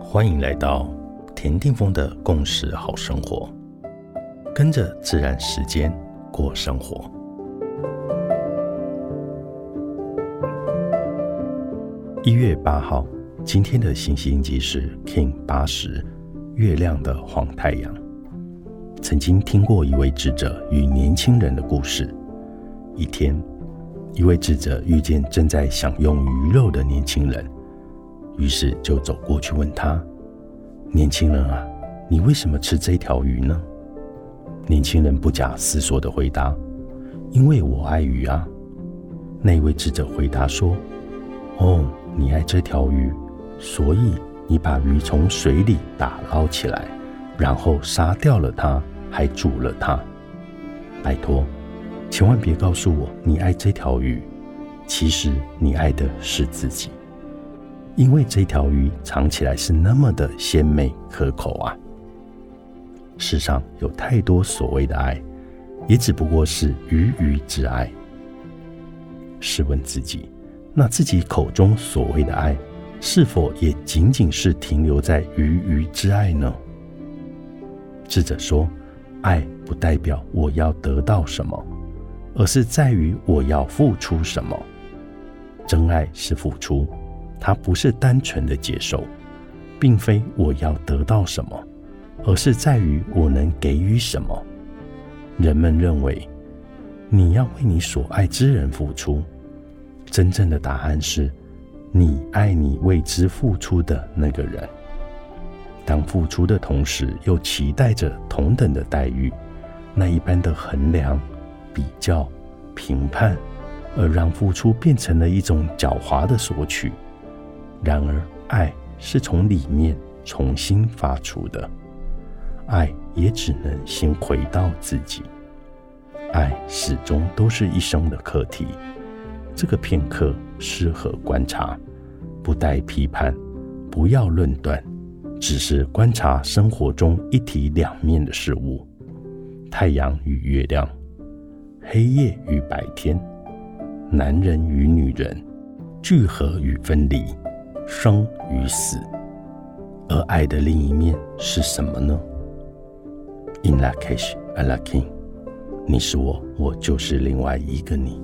欢迎来到田定峰的共识好生活，跟着自然时间过生活。一月八号，今天的星星即是 King 八十，月亮的黄太阳。曾经听过一位智者与年轻人的故事。一天，一位智者遇见正在享用鱼肉的年轻人。于是就走过去问他：“年轻人啊，你为什么吃这条鱼呢？”年轻人不假思索的回答：“因为我爱鱼啊。”那位智者回答说：“哦，你爱这条鱼，所以你把鱼从水里打捞起来，然后杀掉了它，还煮了它。拜托，千万别告诉我你爱这条鱼，其实你爱的是自己。”因为这条鱼尝起来是那么的鲜美可口啊！世上有太多所谓的爱，也只不过是鱼鱼之爱。试问自己，那自己口中所谓的爱，是否也仅仅是停留在鱼鱼之爱呢？智者说：“爱不代表我要得到什么，而是在于我要付出什么。真爱是付出。”它不是单纯的接受，并非我要得到什么，而是在于我能给予什么。人们认为你要为你所爱之人付出，真正的答案是你爱你为之付出的那个人。当付出的同时又期待着同等的待遇，那一般的衡量、比较、评判，而让付出变成了一种狡猾的索取。然而，爱是从里面重新发出的，爱也只能先回到自己。爱始终都是一生的课题，这个片刻适合观察，不带批判，不要论断，只是观察生活中一体两面的事物：太阳与月亮，黑夜与白天，男人与女人，聚合与分离。生与死，而爱的另一面是什么呢？In that case, I like him。你是我，我就是另外一个你。